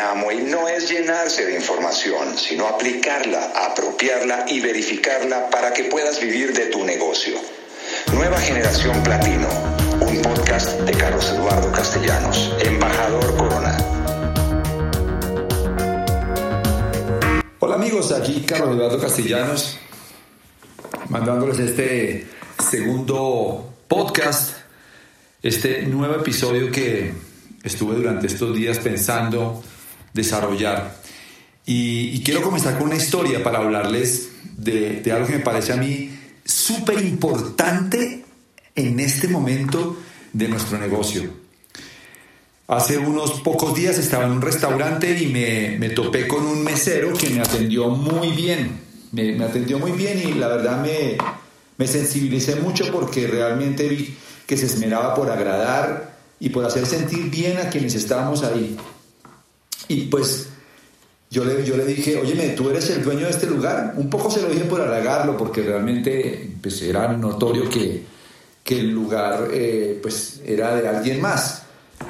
triunfar en Amway no es llenarse de información, sino aplicarla, apropiarla y verificarla para que puedas vivir de tu negocio. Nueva Generación Platino, un podcast de Carlos Eduardo Castellanos, embajador Corona. Hola amigos, aquí Carlos Eduardo Castellanos, mandándoles este segundo podcast, este nuevo episodio que estuve durante estos días pensando desarrollar. Y, quiero comenzar con una historia para hablarles de, de algo que me parece a mí súper importante en este momento de nuestro negocio. Hace unos pocos días estaba en un restaurante y me, me topé con un mesero que me atendió muy bien. Me, me atendió muy bien y la verdad me, me sensibilicé mucho porque realmente vi que se esmeraba por agradar y por hacer sentir bien a quienes estábamos ahí. Y pues yo le, yo le dije, oye, tú eres el dueño de este lugar. Un poco se lo dije por halagarlo porque realmente pues, era notorio que, que el lugar eh, pues, era de alguien más.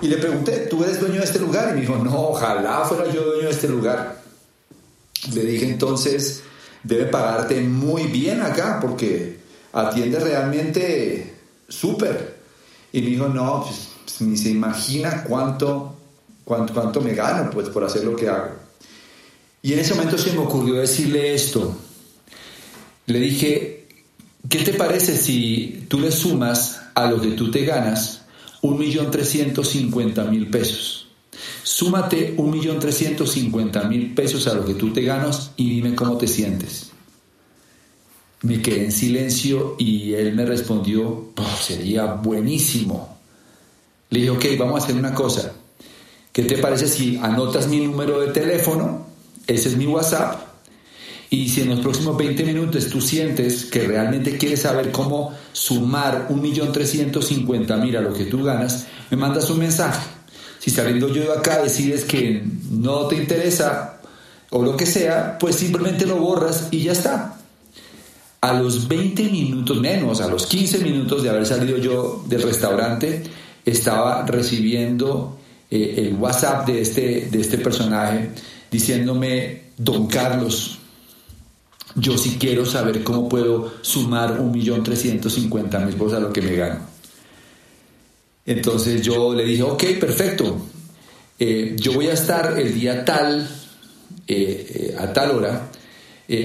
Y le pregunté, ¿tú eres dueño de este lugar? Y me dijo, no, ojalá fuera yo dueño de este lugar. Le dije entonces, debe pagarte muy bien acá porque atiende realmente súper. Y me dijo, no, pues, pues, ni se imagina cuánto, cuánto, me gano pues, por hacer lo que hago. Y en ese momento se me ocurrió decirle esto. Le dije, ¿qué te parece si tú le sumas a lo que tú te ganas 1.350.000 pesos? Súmate 1.350.000 pesos a lo que tú te ganas y dime cómo te sientes. Me quedé en silencio y él me respondió, sería buenísimo. Le dije, ok, vamos a hacer una cosa. ¿Qué te parece si anotas mi número de teléfono? Ese es mi WhatsApp. Y si en los próximos 20 minutos tú sientes que realmente quieres saber cómo sumar 1.350.000 a lo que tú ganas, me mandas un mensaje. Si saliendo yo acá decides que no te interesa o lo que sea, pues simplemente lo borras y ya está. A los 20 minutos menos, a los 15 minutos de haber salido yo del restaurante, estaba recibiendo eh, el WhatsApp de este, de este personaje diciéndome, don Carlos, yo sí quiero saber cómo puedo sumar 1.350.000 pesos a lo que me gano. Entonces yo le dije, ok, perfecto, eh, yo voy a estar el día tal, eh, a tal hora,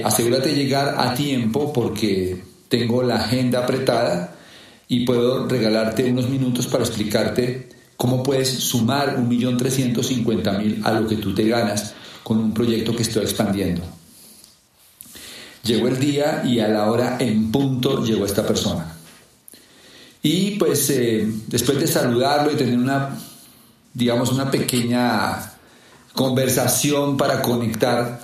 asegúrate de llegar a tiempo porque tengo la agenda apretada y puedo regalarte unos minutos para explicarte cómo puedes sumar 1.350.000 a lo que tú te ganas con un proyecto que estoy expandiendo. Llegó el día y a la hora en punto llegó esta persona. Y pues eh, después de saludarlo y tener una, digamos, una pequeña conversación para conectar,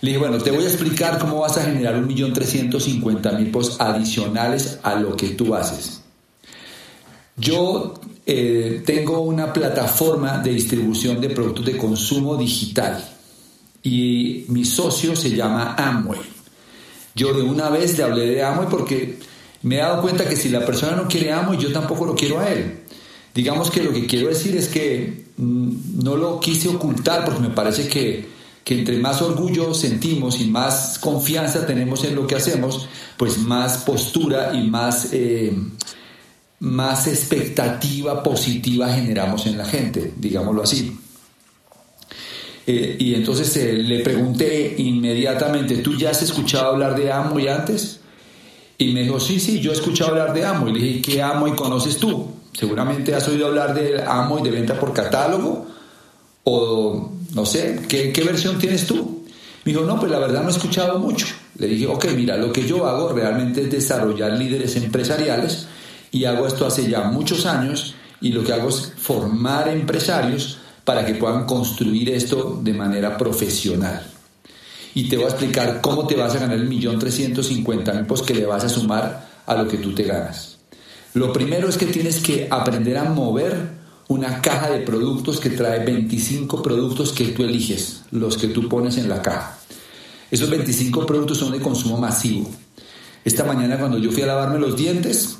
le dije, bueno, te voy a explicar cómo vas a generar 1.350.000 pesos adicionales a lo que tú haces. Yo eh, tengo una plataforma de distribución de productos de consumo digital y mi socio se llama Amway. Yo de una vez le hablé de Amway porque me he dado cuenta que si la persona no quiere Amway, yo tampoco lo quiero a él. Digamos que lo que quiero decir es que mm, no lo quise ocultar porque me parece que, que entre más orgullo sentimos y más confianza tenemos en lo que hacemos, pues más postura y más... Eh, más expectativa positiva generamos en la gente, digámoslo así. Eh, y entonces eh, le pregunté inmediatamente, ¿tú ya has escuchado hablar de Amway antes? Y me dijo, sí, sí, yo he escuchado hablar de Amway. Le dije, ¿qué Amway conoces tú? Seguramente has oído hablar de Amway de venta por catálogo o no sé, ¿qué, ¿qué versión tienes tú? Me dijo, no, pues la verdad no he escuchado mucho. Le dije, ok, mira, lo que yo hago realmente es desarrollar líderes empresariales y hago esto hace ya muchos años y lo que hago es formar empresarios para que puedan construir esto de manera profesional. Y te voy a explicar cómo te vas a ganar el millón trescientos cincuenta mil pues que le vas a sumar a lo que tú te ganas. Lo primero es que tienes que aprender a mover una caja de productos que trae 25 productos que tú eliges, los que tú pones en la caja. Esos 25 productos son de consumo masivo. Esta mañana cuando yo fui a lavarme los dientes,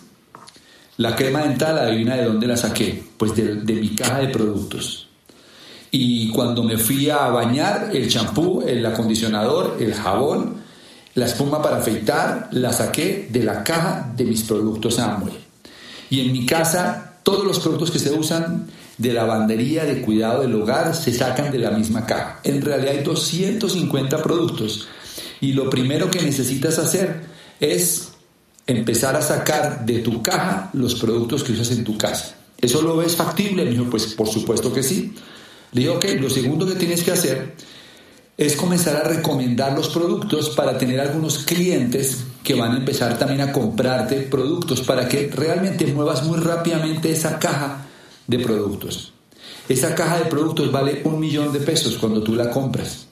la crema dental, adivina de dónde la saqué, pues de, de mi caja de productos. Y cuando me fui a bañar, el champú, el acondicionador, el jabón, la espuma para afeitar, la saqué de la caja de mis productos Amway. Y en mi casa, todos los productos que se usan de lavandería, de cuidado del hogar, se sacan de la misma caja. En realidad hay 250 productos. Y lo primero que necesitas hacer es empezar a sacar de tu caja los productos que usas en tu casa. ¿Eso lo ves factible? Me dijo, pues por supuesto que sí. Le digo, ok, lo segundo que tienes que hacer es comenzar a recomendar los productos para tener algunos clientes que van a empezar también a comprarte productos para que realmente muevas muy rápidamente esa caja de productos. Esa caja de productos vale un millón de pesos cuando tú la compras.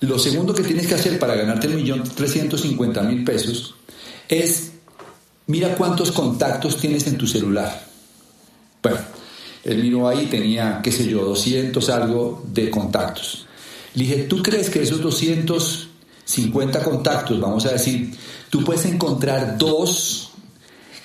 Lo segundo que tienes que hacer para ganarte el millón trescientos cincuenta mil pesos es mira cuántos contactos tienes en tu celular. Bueno, él miró ahí, tenía, qué sé yo, 200 algo de contactos. Le dije, ¿tú crees que esos 250 contactos, vamos a decir, tú puedes encontrar dos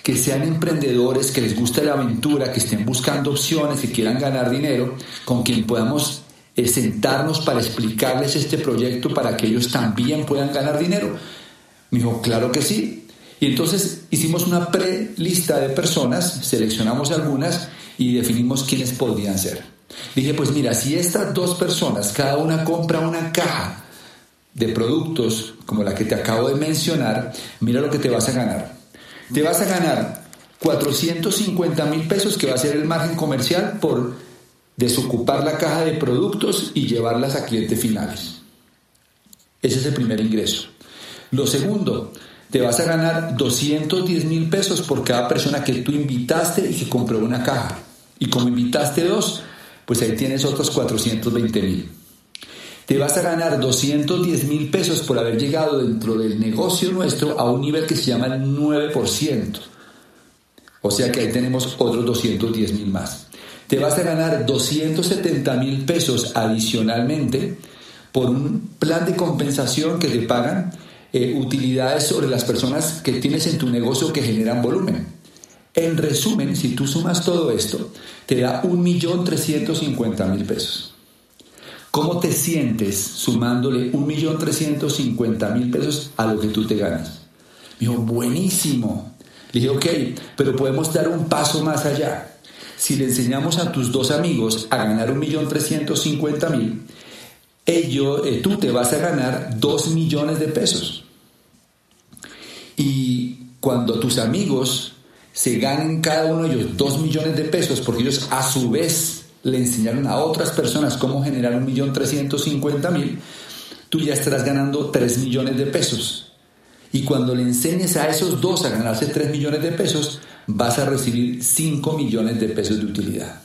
que sean emprendedores, que les guste la aventura, que estén buscando opciones, que quieran ganar dinero, con quien podamos eh, sentarnos para explicarles este proyecto para que ellos también puedan ganar dinero? Me dijo, claro que sí. Y entonces hicimos una pre-lista de personas, seleccionamos algunas y definimos quiénes podrían ser. Dije, pues mira, si estas dos personas, cada una compra una caja de productos como la que te acabo de mencionar, mira lo que te vas a ganar. Te vas a ganar 450 mil pesos, que va a ser el margen comercial por desocupar la caja de productos y llevarlas a clientes finales. Ese es el primer ingreso. Lo segundo, te vas a ganar 210 mil pesos por cada persona que tú invitaste y que compró una caja. Y como invitaste dos, pues ahí tienes otros 420 mil. Te vas a ganar 210 mil pesos por haber llegado dentro del negocio nuestro a un nivel que se llama el 9%. O sea que ahí tenemos otros 210 mil más. Te vas a ganar 270 mil pesos adicionalmente por un plan de compensación que te pagan eh, utilidades sobre las personas que tienes en tu negocio que generan volumen. En resumen, si tú sumas todo esto, te da 1.350.000 pesos. ¿Cómo te sientes sumándole 1.350.000 pesos a lo que tú te ganas? Me dijo, buenísimo. Le dije, ok, pero podemos dar un paso más allá. Si le enseñamos a tus dos amigos a ganar 1.350.000, ellos, eh, tú te vas a ganar 2 millones de pesos. Y cuando tus amigos se ganen cada uno de ellos 2 millones de pesos, porque ellos a su vez le enseñaron a otras personas cómo generar un millón trescientos cincuenta mil, tú ya estarás ganando 3 millones de pesos. Y cuando le enseñes a esos dos a ganarse 3 millones de pesos, vas a recibir 5 millones de pesos de utilidad.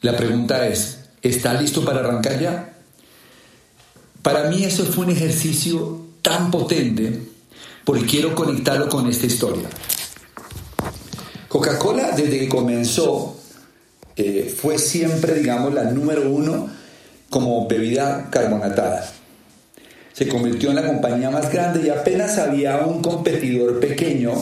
La pregunta es, ¿está listo para arrancar ya? Para mí eso fue un ejercicio tan potente porque quiero conectarlo con esta historia. Coca-Cola desde que comenzó eh, fue siempre, digamos, la número uno como bebida carbonatada. Se convirtió en la compañía más grande y apenas había un competidor pequeño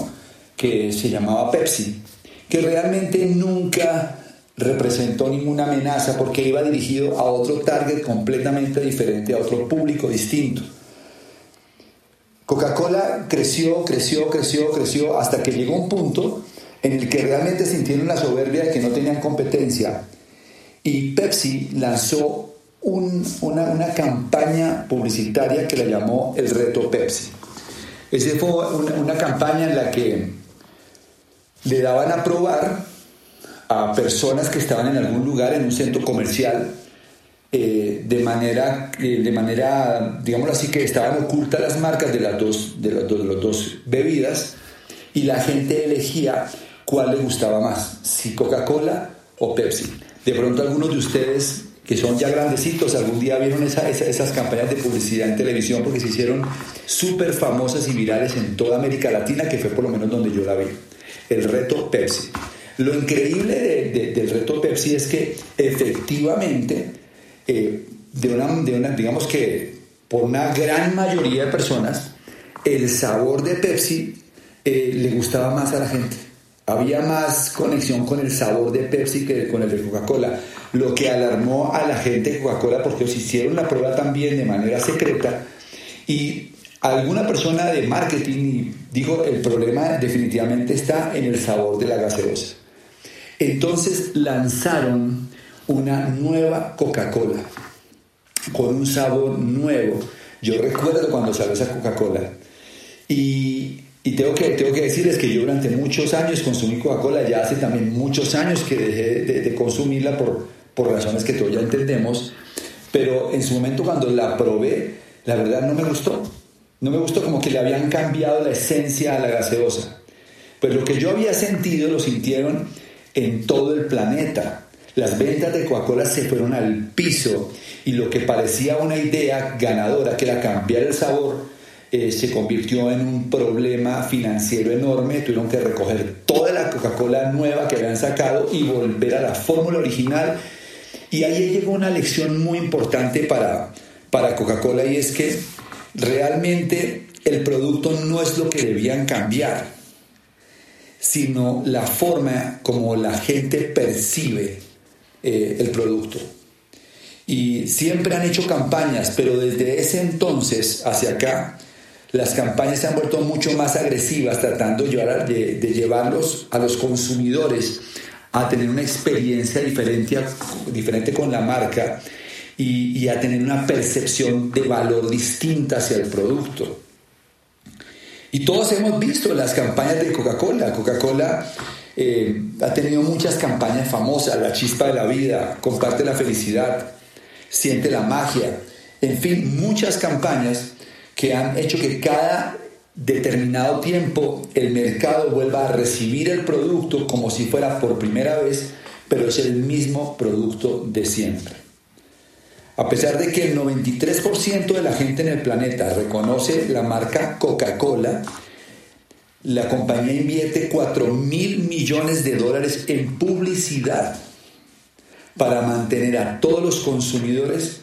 que se llamaba Pepsi, que realmente nunca representó ninguna amenaza porque iba dirigido a otro target completamente diferente, a otro público distinto. Coca-Cola creció, creció, creció, creció hasta que llegó un punto en el que realmente sintieron la soberbia de que no tenían competencia. Y Pepsi lanzó una, campaña publicitaria que la llamó el reto Pepsi. Esa fue una, campaña en la que le daban a probar a personas que estaban en algún lugar, en un centro comercial, eh, de, manera, eh, de manera, digámoslo así, que estaban ocultas las marcas de las dos, de de las dos bebidas y la gente elegía cuál le gustaba más, si Coca-Cola o Pepsi. De pronto algunos de ustedes que son ya grandecitos, algún día vieron esas campañas de publicidad en televisión porque se hicieron súper famosas y virales en toda América Latina, que fue por lo menos donde yo la vi. El reto Pepsi. Lo increíble del reto Pepsi es que efectivamente, eh, de, una, de una, digamos que por una gran mayoría de personas, el sabor de Pepsi eh, le gustaba más a la gente. Había más conexión con el sabor de Pepsi que con el de Coca-Cola, lo que alarmó a la gente de Coca-Cola porque hicieron la prueba también de manera secreta y alguna persona de marketing dijo el problema definitivamente está en el sabor de la gaseosa. Entonces lanzaron una nueva Coca-Cola con un sabor nuevo. Yo recuerdo cuando salió esa Coca-Cola y y tengo que, tengo que decirles que yo durante muchos años consumí Coca-Cola, ya hace también muchos años que dejé de, consumirla por, por razones que todos ya entendemos, pero en su momento cuando la probé, la verdad no me gustó. No me gustó como que le habían cambiado la esencia a la gaseosa. Pues lo que yo había sentido lo sintieron en todo el planeta. Las ventas de Coca-Cola se fueron al piso y lo que parecía una idea ganadora, que era cambiar el sabor, eh, se convirtió en un problema financiero enorme, tuvieron que recoger toda la Coca-Cola nueva que habían sacado y volver a la fórmula original. Y ahí llegó una lección muy importante para, para Coca-Cola y es que realmente el producto no es lo que debían cambiar, sino la forma como la gente percibe eh, el producto. Y siempre han hecho campañas, pero desde ese entonces hacia acá, las campañas se han vuelto mucho más agresivas tratando de, llevarlos a los consumidores a tener una experiencia diferente, diferente con la marca y, a tener una percepción de valor distinta hacia el producto. Y todos hemos visto las campañas de Coca-Cola. Coca-Cola eh, ha tenido muchas campañas famosas, La chispa de la vida, Comparte la felicidad, Siente la magia, en fin, muchas campañas que han hecho que cada determinado tiempo el mercado vuelva a recibir el producto como si fuera por primera vez, pero es el mismo producto de siempre. A pesar de que el 93% de la gente en el planeta reconoce la marca Coca-Cola, la compañía invierte 4 mil millones de dólares en publicidad para mantener a todos los consumidores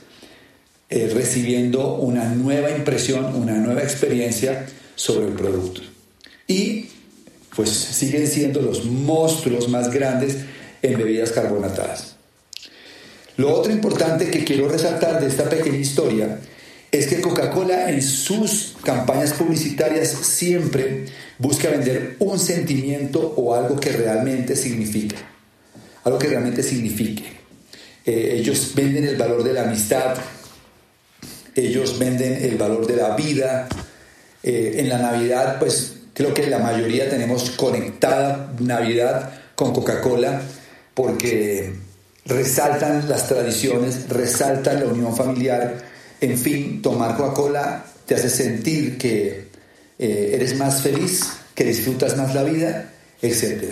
eh, recibiendo una nueva impresión, una nueva experiencia sobre el producto. Y pues siguen siendo los monstruos más grandes en bebidas carbonatadas. Lo otro importante que quiero resaltar de esta pequeña historia es que Coca-Cola en sus campañas publicitarias siempre busca vender un sentimiento o algo que realmente significa, algo que realmente signifique. Eh, ellos venden el valor de la amistad, ellos venden el valor de la vida. Eh, en la Navidad, pues creo que la mayoría tenemos conectada Navidad con Coca-Cola porque resaltan las tradiciones, resaltan la unión familiar. En fin, tomar Coca-Cola te hace sentir que eh, eres más feliz, que disfrutas más la vida, etc.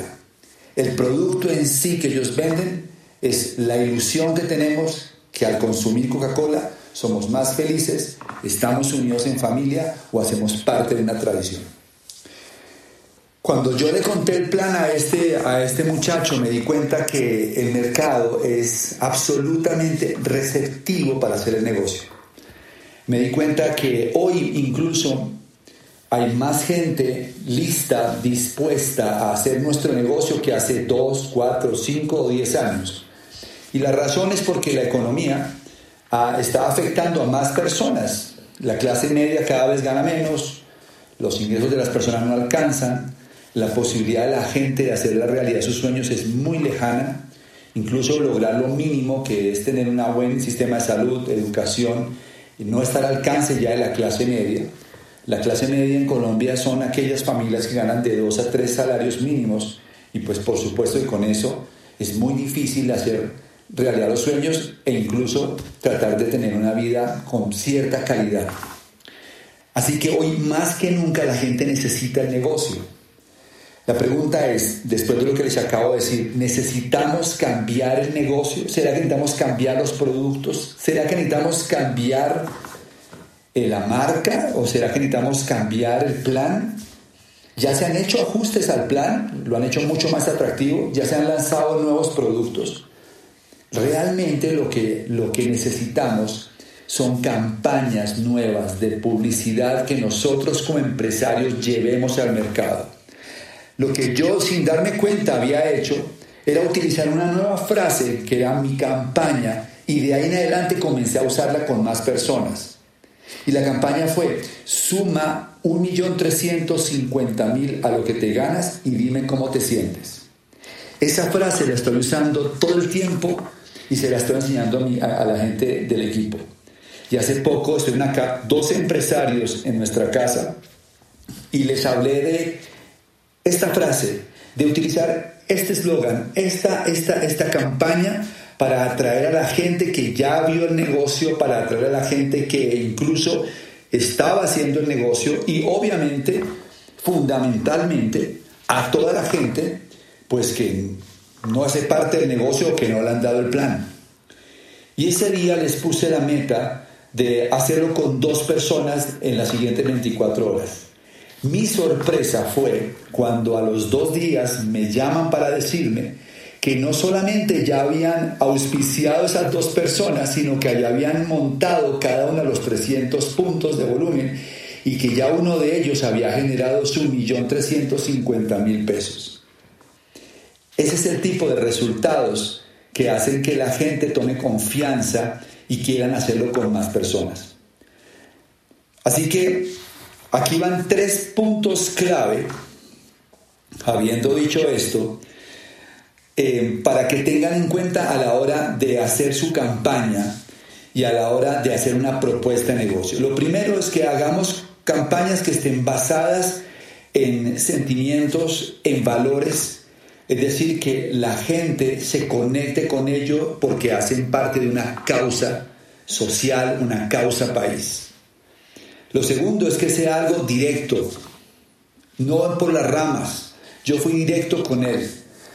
El producto en sí que ellos venden es la ilusión que tenemos que al consumir Coca-Cola somos más felices, estamos unidos en familia o hacemos parte de una tradición. Cuando yo le conté el plan a este, a este muchacho, me di cuenta que el mercado es absolutamente receptivo para hacer el negocio. Me di cuenta que hoy incluso hay más gente lista, dispuesta a hacer nuestro negocio que hace dos, cuatro, cinco o diez años. Y la razón es porque la economía está afectando a más personas. La clase media cada vez gana menos, los ingresos de las personas no alcanzan, la posibilidad de la gente de hacer la realidad de sus sueños es muy lejana, incluso lograr lo mínimo que es tener un buen sistema de salud, educación, y no estar al alcance ya de la clase media. La clase media en Colombia son aquellas familias que ganan de dos a tres salarios mínimos y pues por supuesto que con eso es muy difícil hacer realidad los sueños e incluso tratar de tener una vida con cierta calidad. Así que hoy más que nunca la gente necesita el negocio. La pregunta es, después de lo que les acabo de decir, ¿necesitamos cambiar el negocio? ¿Será que necesitamos cambiar los productos? ¿Será que necesitamos cambiar eh, la marca o será que necesitamos cambiar el plan? Ya se han hecho ajustes al plan, lo han hecho mucho más atractivo, ya se han lanzado nuevos productos. Realmente lo que, lo que necesitamos son campañas nuevas de publicidad que nosotros como empresarios llevemos al mercado. Lo que yo sin darme cuenta había hecho era utilizar una nueva frase que era mi campaña y de ahí en adelante comencé a usarla con más personas. Y la campaña fue, suma 1.350.000 a lo que te ganas y dime cómo te sientes. Esa frase la estoy usando todo el tiempo y se la estoy enseñando a, la gente del equipo. Y hace poco estoy acá, dos empresarios en nuestra casa y les hablé de esta frase, de utilizar este eslogan, esta, esta, esta campaña para atraer a la gente que ya vio el negocio, para atraer a la gente que incluso estaba haciendo el negocio y obviamente, fundamentalmente, a toda la gente, pues que no hace parte del negocio o que no le han dado el plan. Y ese día les puse la meta de hacerlo con dos personas en las siguientes 24 horas. Mi sorpresa fue cuando a los dos días me llaman para decirme que no solamente ya habían auspiciado esas dos personas, sino que ya habían montado cada uno de los 300 puntos de volumen y que ya uno de ellos había generado su millón mil pesos. Ese es el tipo de resultados que hacen que la gente tome confianza y quieran hacerlo con más personas. Así que aquí van tres puntos clave, habiendo dicho esto, eh, para que tengan en cuenta a la hora de hacer su campaña y a la hora de hacer una propuesta de negocio. Lo primero es que hagamos campañas que estén basadas en sentimientos, en valores, es decir, que la gente se conecte con ello porque hacen parte de una causa social, una causa país. Lo segundo es que sea algo directo, no por las ramas. Yo fui directo con él.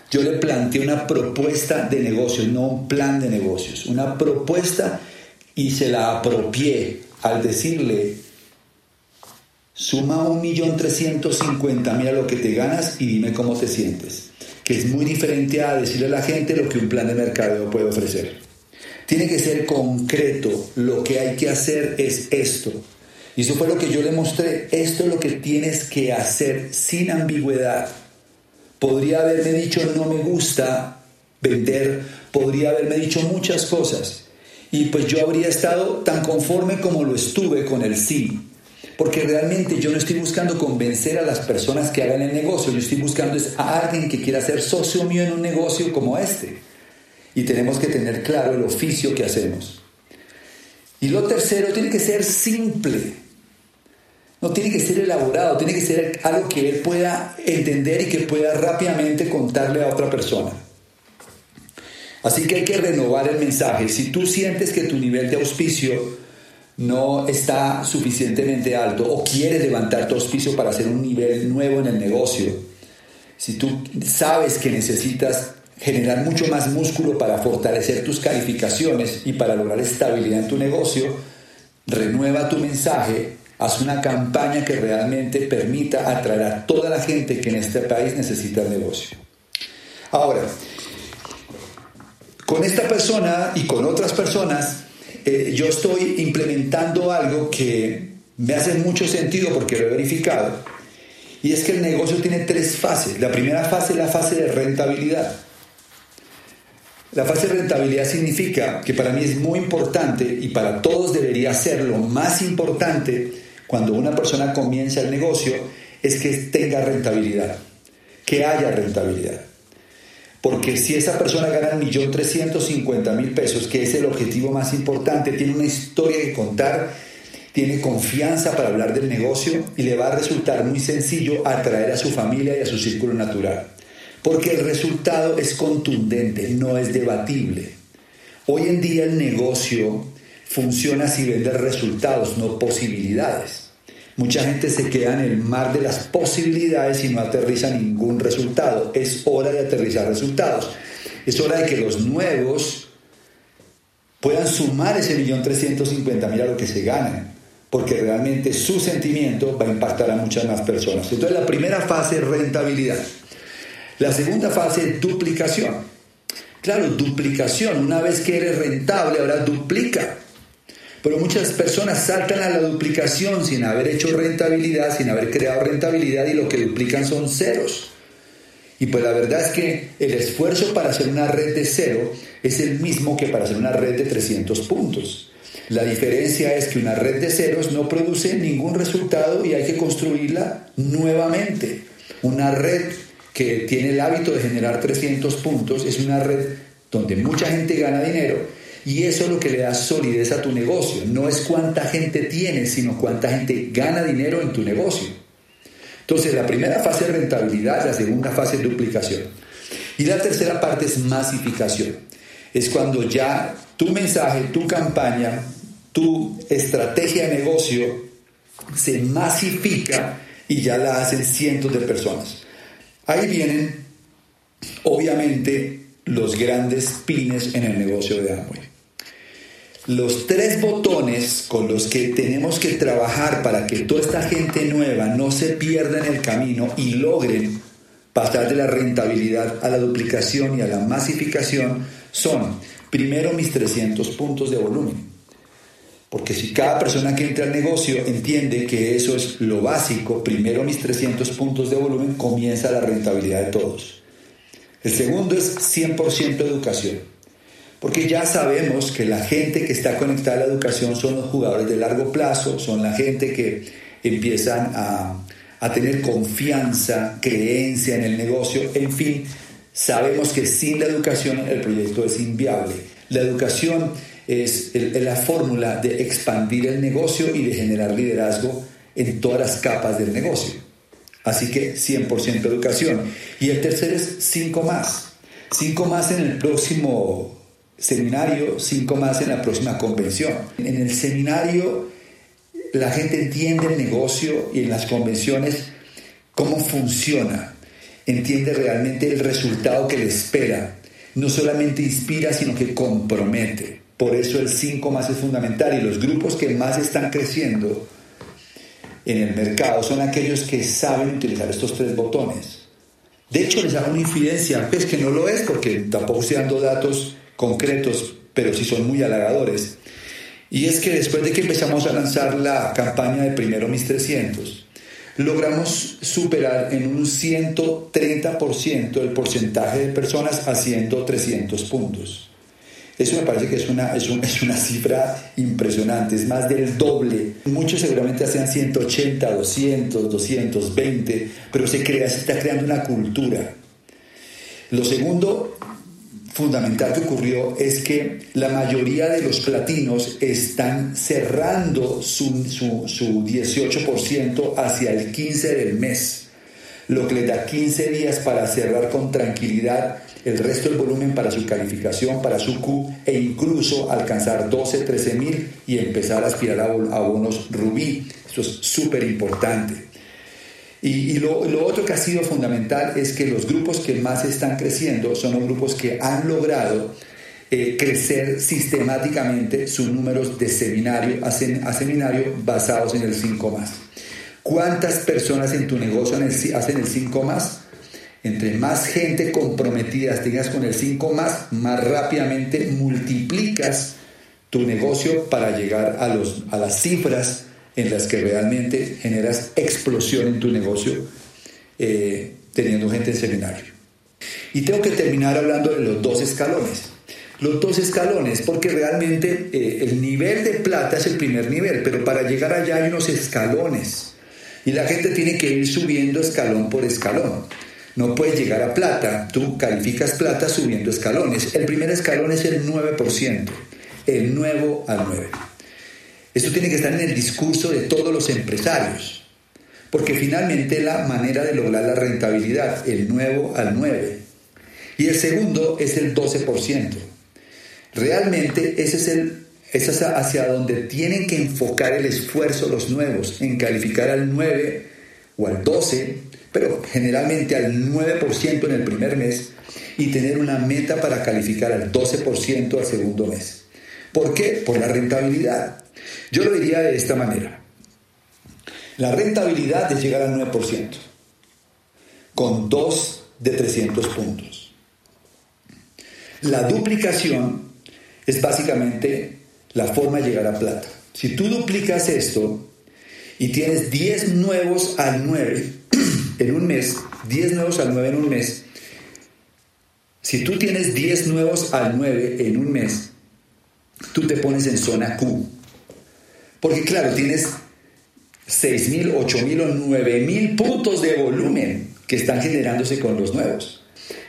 Yo le planteé una propuesta de negocios, no un plan de negocios, una propuesta y se la apropié al decirle, suma un millón trescientos cincuenta mil a lo que te ganas y dime cómo te sientes que es muy diferente a decirle a la gente lo que un plan de mercadeo puede ofrecer. Tiene que ser concreto, lo que hay que hacer es esto. Y eso fue lo que yo le mostré, esto es lo que tienes que hacer sin ambigüedad. Podría haberme dicho no me gusta vender, podría haberme dicho muchas cosas. Y pues yo habría estado tan conforme como lo estuve con el sí. Porque realmente yo no estoy buscando convencer a las personas que hagan el negocio, yo estoy buscando es a alguien que quiera ser socio mío en un negocio como este. Y tenemos que tener claro el oficio que hacemos. Y lo tercero, tiene que ser simple. No tiene que ser elaborado, tiene que ser algo que él pueda entender y que pueda rápidamente contarle a otra persona. Así que hay que renovar el mensaje. Si tú sientes que tu nivel de auspicio no está suficientemente alto o quieres levantar tu auspicio para hacer un nivel nuevo en el negocio, si tú sabes que necesitas generar mucho más músculo para fortalecer tus calificaciones y para lograr estabilidad en tu negocio, renueva tu mensaje, haz una campaña que realmente permita atraer a toda la gente que en este país necesita el negocio. Ahora, con esta persona y con otras personas, eh, yo estoy implementando algo que me hace mucho sentido porque lo he verificado. Y es que el negocio tiene tres fases. La primera fase es la fase de rentabilidad. La fase de rentabilidad significa que para mí es muy importante y para todos debería ser lo más importante cuando una persona comienza el negocio es que tenga rentabilidad, que haya rentabilidad. Porque si esa persona gana 1.350.000 pesos, que es el objetivo más importante, tiene una historia que contar, tiene confianza para hablar del negocio y le va a resultar muy sencillo atraer a su familia y a su círculo natural. Porque el resultado es contundente, no es debatible. Hoy en día el negocio funciona si vende resultados, no posibilidades. Mucha gente se queda en el mar de las posibilidades y no aterriza ningún resultado. Es hora de aterrizar resultados. Es hora de que los nuevos puedan sumar ese millón trescientos cincuenta mil a lo que se ganan, porque realmente su sentimiento va a impactar a muchas más personas. Entonces la primera fase es rentabilidad. La segunda fase es duplicación. Claro, duplicación. Una vez que eres rentable, ahora duplica. Pero muchas personas saltan a la duplicación sin haber hecho rentabilidad, sin haber creado rentabilidad y lo que duplican son ceros. Y pues la verdad es que el esfuerzo para hacer una red de cero es el mismo que para hacer una red de 300 puntos. La diferencia es que una red de ceros no produce ningún resultado y hay que construirla nuevamente. Una red que tiene el hábito de generar 300 puntos es una red donde mucha gente gana dinero y eso es lo que le da solidez a tu negocio. No es cuánta gente tienes, sino cuánta gente gana dinero en tu negocio. Entonces, la primera fase es rentabilidad, la segunda fase es duplicación. Y la tercera parte es masificación. Es cuando ya tu mensaje, tu campaña, tu estrategia de negocio se masifica y ya la hacen cientos de personas. Ahí vienen, obviamente, los grandes pines en el negocio de Amway. Los tres botones con los que tenemos que trabajar para que toda esta gente nueva no se pierda en el camino y logren pasar de la rentabilidad a la duplicación y a la masificación son, primero, mis 300 puntos de volumen. Porque si cada persona que entra al negocio entiende que eso es lo básico, primero mis 300 puntos de volumen, comienza la rentabilidad de todos. El segundo es 100% educación. Porque ya sabemos que la gente que está conectada a la educación son los jugadores de largo plazo, son la gente que empiezan a, tener confianza, creencia en el negocio, en fin, sabemos que sin la educación el proyecto es inviable. La educación es la fórmula de expandir el negocio y de generar liderazgo en todas las capas del negocio. Así que 100% educación. Y el tercero es 5 más. 5 más en el próximo seminario, cinco más en la próxima convención. En el seminario la gente entiende el negocio y en las convenciones cómo funciona, entiende realmente el resultado que le espera. No solamente inspira, sino que compromete. Por eso el 5 más es fundamental y los grupos que más están creciendo en el mercado son aquellos que saben utilizar estos tres botones. De hecho, les hago una infidencia, pues que no lo es porque tampoco estoy dando datos concretos, pero sí son muy halagadores. Y es que después de que empezamos a lanzar la campaña de Primero Mis 300, logramos superar en un 130% el porcentaje de personas haciendo 300 puntos. Eso me parece que es una, es, es, una cifra impresionante, es más del doble. Muchos seguramente hacían 180, 200, 220, pero se, crea, se está creando una cultura. Lo segundo fundamental que ocurrió es que la mayoría de los platinos están cerrando su, su, 18% hacia el 15 del mes, lo que les da 15 días para cerrar con tranquilidad el resto del volumen para su calificación, para su Q e incluso alcanzar 12, 13 mil y empezar a aspirar a, bonos rubí. Eso es súper importante. Y, lo, otro que ha sido fundamental es que los grupos que más están creciendo son los grupos que han logrado eh, crecer sistemáticamente sus números de seminario a, seminario basados en el 5 más. ¿Cuántas personas en tu negocio hacen el 5 más? Entre más gente comprometida tengas con el 5 más, más rápidamente multiplicas tu negocio para llegar a, los, a las cifras en las que realmente generas explosión en tu negocio eh, teniendo gente en seminario. Y tengo que terminar hablando de los dos escalones. Los dos escalones, porque realmente eh, el nivel de plata es el primer nivel, pero para llegar allá hay unos escalones. Y la gente tiene que ir subiendo escalón por escalón. No puedes llegar a plata, tú calificas plata subiendo escalones. El primer escalón es el 9%, el nuevo al 9%. Esto tiene que estar en el discurso de todos los empresarios, porque finalmente la manera de lograr la rentabilidad, el nuevo al 9. Y el segundo es el 12%. Realmente ese es el, es hacia, donde tienen que enfocar el esfuerzo los nuevos, en calificar al 9 o al 12, pero generalmente al 9% en el primer mes y tener una meta para calificar al 12% al segundo mes. ¿Por qué? Por la rentabilidad. Yo lo diría de esta manera. La rentabilidad es llegar al 9%, con 2 de 300 puntos. La duplicación es básicamente la forma de llegar a plata. Si tú duplicas esto y tienes 10 nuevos al 9 en un mes, 10 nuevos al 9 en un mes, si tú tienes 10 nuevos al 9 en un mes, tú te pones en zona Q. Porque claro, tienes 6.000, 8.000 o 9.000 puntos de volumen que están generándose con los nuevos.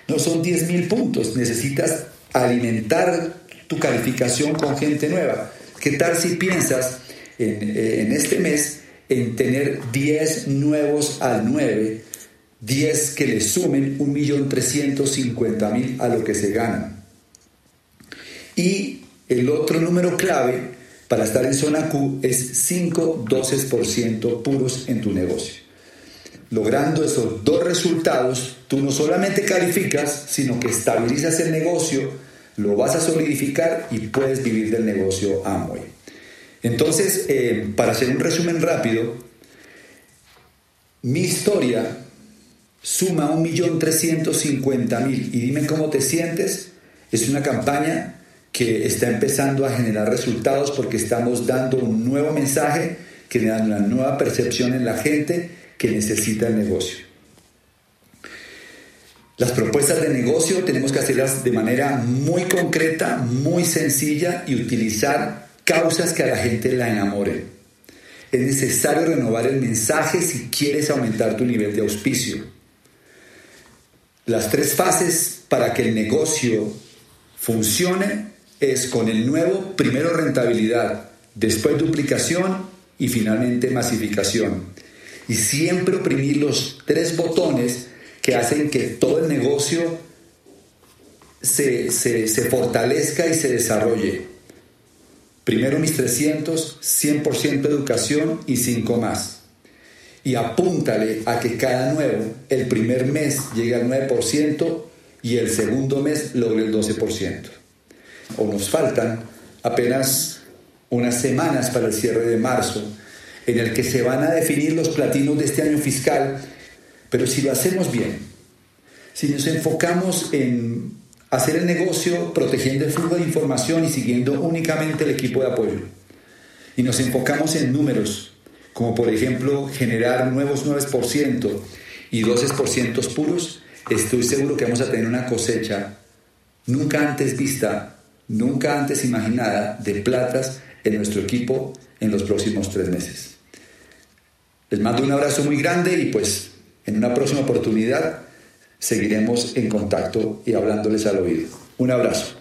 No son 10.000 puntos, necesitas alimentar tu calificación con gente nueva. ¿Qué tal si piensas en, en este mes en tener 10 nuevos al 9 10 que le sumen 1.350.000 a lo que se ganan. Y el otro número clave para estar en zona Q es 5 12% puros en tu negocio. Logrando esos dos resultados, tú no solamente calificas, sino que estabilizas el negocio, lo vas a solidificar y puedes vivir del negocio Amway. Entonces, eh, para hacer un resumen rápido, mi historia suma 1.350.000 y dime cómo te sientes. Es una campaña que está empezando a generar resultados porque estamos dando un nuevo mensaje, creando una nueva percepción en la gente que necesita el negocio. Las propuestas de negocio tenemos que hacerlas de manera muy concreta, muy sencilla y utilizar causas que a la gente la enamoren. Es necesario renovar el mensaje si quieres aumentar tu nivel de auspicio. Las tres fases para que el negocio funcione es con el nuevo, primero rentabilidad, después duplicación y finalmente masificación. Y siempre oprimir los tres botones que hacen que todo el negocio se, se, fortalezca y se desarrolle. Primero mis 300, 100% educación y 5 más y apúntale a que cada nuevo, el primer mes llegue al 9% y el segundo mes logre el 12%. O nos faltan apenas unas semanas para el cierre de marzo, en el que se van a definir los platinos de este año fiscal, pero si lo hacemos bien, si nos enfocamos en hacer el negocio protegiendo el flujo de información y siguiendo únicamente el equipo de apoyo, y nos enfocamos en números, como por ejemplo generar nuevos 9% y 12% puros, estoy seguro que vamos a tener una cosecha nunca antes vista, nunca antes imaginada de platas en nuestro equipo en los próximos tres meses. Les mando un abrazo muy grande y pues en una próxima oportunidad seguiremos en contacto y hablándoles al oído. Un abrazo.